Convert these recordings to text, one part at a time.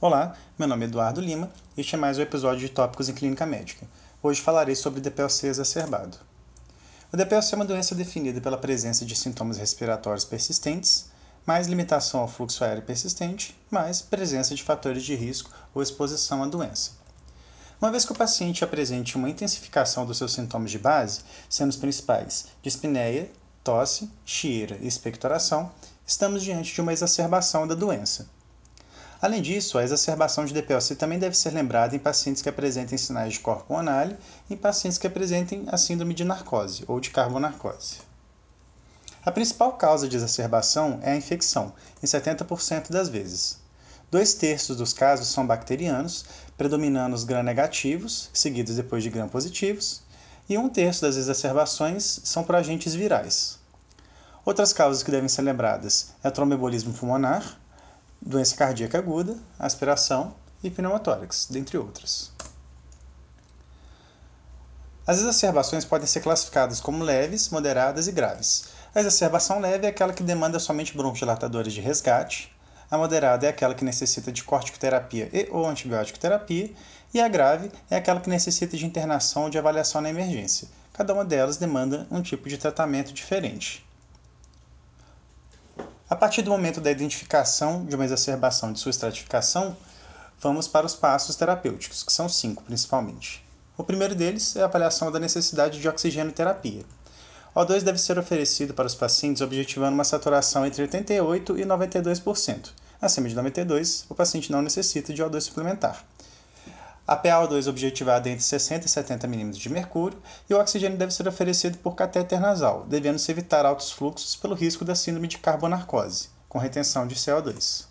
Olá, meu nome é Eduardo Lima e este é mais um episódio de Tópicos em Clínica Médica. Hoje falarei sobre DPLC exacerbado. O DPLC é uma doença definida pela presença de sintomas respiratórios persistentes, mais limitação ao fluxo aéreo persistente, mais presença de fatores de risco ou exposição à doença. Uma vez que o paciente apresente uma intensificação dos seus sintomas de base, sendo os principais dispneia, tosse, chieira e expectoração, estamos diante de uma exacerbação da doença. Além disso, a exacerbação de DPOC também deve ser lembrada em pacientes que apresentem sinais de corpo análise e em pacientes que apresentem a síndrome de narcose ou de carbonarcose. A principal causa de exacerbação é a infecção, em 70% das vezes. Dois terços dos casos são bacterianos, predominando os gram-negativos, seguidos depois de gram-positivos, e um terço das exacerbações são por agentes virais. Outras causas que devem ser lembradas é o tromboembolismo pulmonar, doença cardíaca aguda, aspiração e pneumotórax, dentre outras. As exacerbações podem ser classificadas como leves, moderadas e graves. A exacerbação leve é aquela que demanda somente broncodilatadores de resgate, a moderada é aquela que necessita de corticoterapia e ou antibiótico terapia, e a grave é aquela que necessita de internação ou de avaliação na emergência. Cada uma delas demanda um tipo de tratamento diferente. A partir do momento da identificação de uma exacerbação de sua estratificação, vamos para os passos terapêuticos, que são cinco principalmente. O primeiro deles é a avaliação da necessidade de oxigênio terapia. O O2 deve ser oferecido para os pacientes objetivando uma saturação entre 88% e 92%. Acima de 92%, o paciente não necessita de O2 suplementar. A PaO2 objetivada é entre 60 e 70 mm de mercúrio e o oxigênio deve ser oferecido por catéter nasal, devendo-se evitar altos fluxos pelo risco da síndrome de carbonarcose, com retenção de CO2.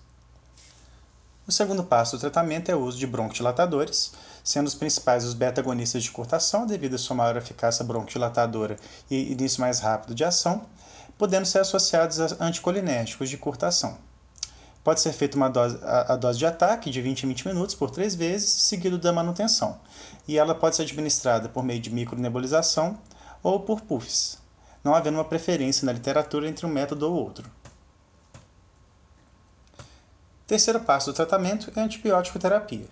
O segundo passo do tratamento é o uso de broncodilatadores, sendo os principais os beta-agonistas de curtação, devido à sua maior eficácia broncodilatadora e início mais rápido de ação, podendo ser associados a anticolinérgicos de curtação. Pode ser feita uma dose, a, a, dose de ataque de 20 a 20 minutos por três vezes, seguido da manutenção. E ela pode ser administrada por meio de micronebulização ou por puffs, não havendo uma preferência na literatura entre um método ou outro. Terceiro passo do tratamento é a antibiótico terapia.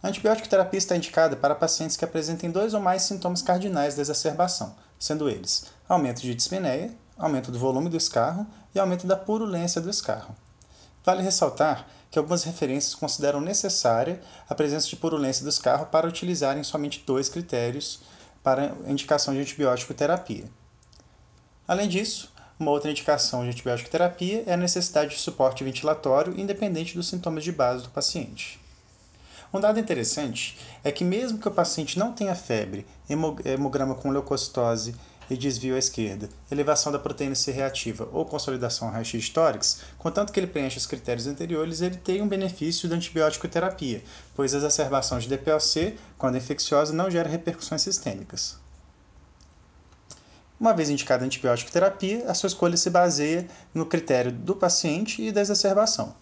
A antibiótico terapia está indicada para pacientes que apresentem dois ou mais sintomas cardinais da exacerbação, sendo eles aumento de dispneia, aumento do volume do escarro e aumento da purulência do escarro. Vale ressaltar que algumas referências consideram necessária a presença de purulência dos carros para utilizarem somente dois critérios para indicação de antibiótico terapia. Além disso, uma outra indicação de antibiótico terapia é a necessidade de suporte ventilatório independente dos sintomas de base do paciente. Um dado interessante é que mesmo que o paciente não tenha febre, hemograma com leucocitose e desvio à esquerda, elevação da proteína C reativa ou consolidação raio-x tórax, contanto que ele preencha os critérios anteriores, ele tem um benefício da antibiótico terapia, pois a exacerbação de DPLC, quando infecciosa, não gera repercussões sistêmicas. Uma vez indicada a antibiótico terapia, a sua escolha se baseia no critério do paciente e da exacerbação.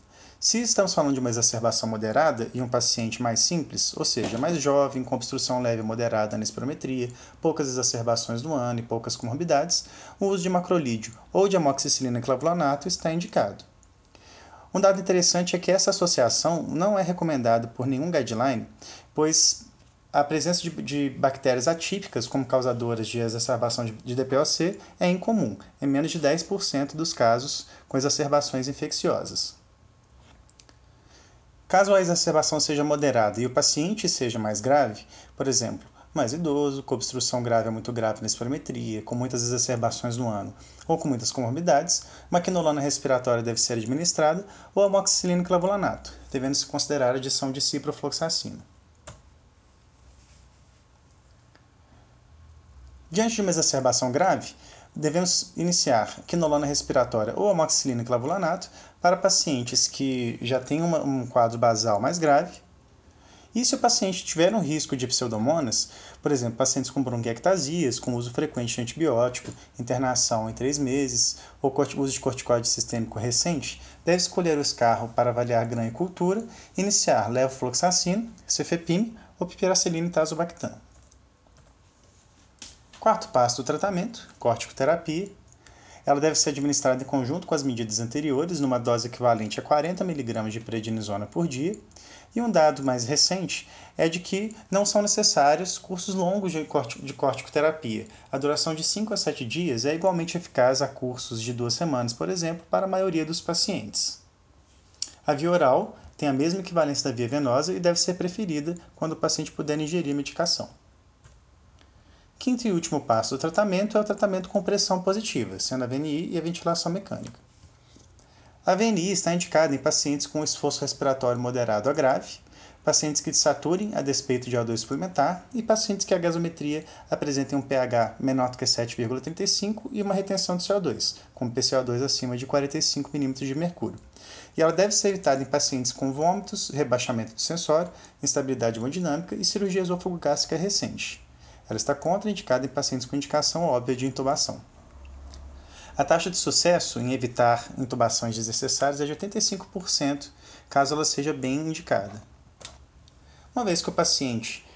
Se estamos falando de uma exacerbação moderada e um paciente mais simples, ou seja, mais jovem, com obstrução leve moderada na espirometria, poucas exacerbações no ano e poucas comorbidades, o uso de macrolídeo ou de amoxicilina e clavulanato está indicado. Um dado interessante é que essa associação não é recomendada por nenhum guideline, pois a presença de, de, bactérias atípicas como causadoras de exacerbação de, de DPOC é incomum, em menos de 10% dos casos com exacerbações infecciosas. Caso a exacerbação seja moderada e o paciente seja mais grave, por exemplo, mais idoso, com obstrução grave ou muito grave na espirometria, com muitas exacerbações no ano ou com muitas comorbidades, uma quinolona respiratória deve ser administrada ou amoxicilina clavulanato, devendo-se considerar a adição de ciprofloxacina. Diante de uma exacerbação grave, devemos iniciar quinolona respiratória ou amoxicilina e clavulanato para pacientes que já têm uma, um quadro basal mais grave. E se o paciente tiver um risco de pseudomonas, por exemplo, pacientes com bronquiectasias, com uso frequente de antibiótico, internação em três meses, ou uso de corticoide sistêmico recente, deve escolher o escarro para avaliar grã e cultura, iniciar levofloxacina, cefepime ou pipiracilina e tazobactam. Quarto passo do tratamento, corticoterapia. Ela deve ser administrada em conjunto com as medidas anteriores, numa dose equivalente a 40 mg de prednisona por dia. E um dado mais recente é de que não são necessários cursos longos de, corticoterapia. A duração de 5 a 7 dias é igualmente eficaz a cursos de duas semanas, por exemplo, para a maioria dos pacientes. A via oral tem a mesma equivalência da via venosa e deve ser preferida quando o paciente puder ingerir medicação. Quinto e último passo do tratamento é o tratamento com pressão positiva, sendo a VNI e a ventilação mecânica. A VNI está indicada em pacientes com esforço respiratório moderado a grave, pacientes que desaturem a despeito de O2 suplementar e pacientes que a gasometria apresentem um pH menor do que 7,35 e uma retenção de CO2, com PCO2 acima de 45 mm de mercúrio. E ela deve ser evitada em pacientes com vômitos, rebaixamento do sensório, instabilidade hemodinâmica e cirurgia esofagogástrica recente. Ela está contraindicada em pacientes com indicação óbvia de intubação. A taxa de sucesso em evitar intubações desnecessárias é de 85%, caso ela seja bem indicada. Uma vez que o paciente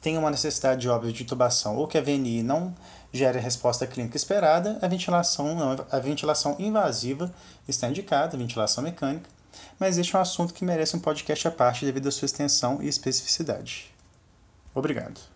tem uma necessidade óbvia de intubação ou que a VNI não gere a resposta clínica esperada, a ventilação, a ventilação invasiva está indicada, a ventilação mecânica, mas este é um assunto que merece um podcast à parte devido à sua extensão e especificidade. Obrigado.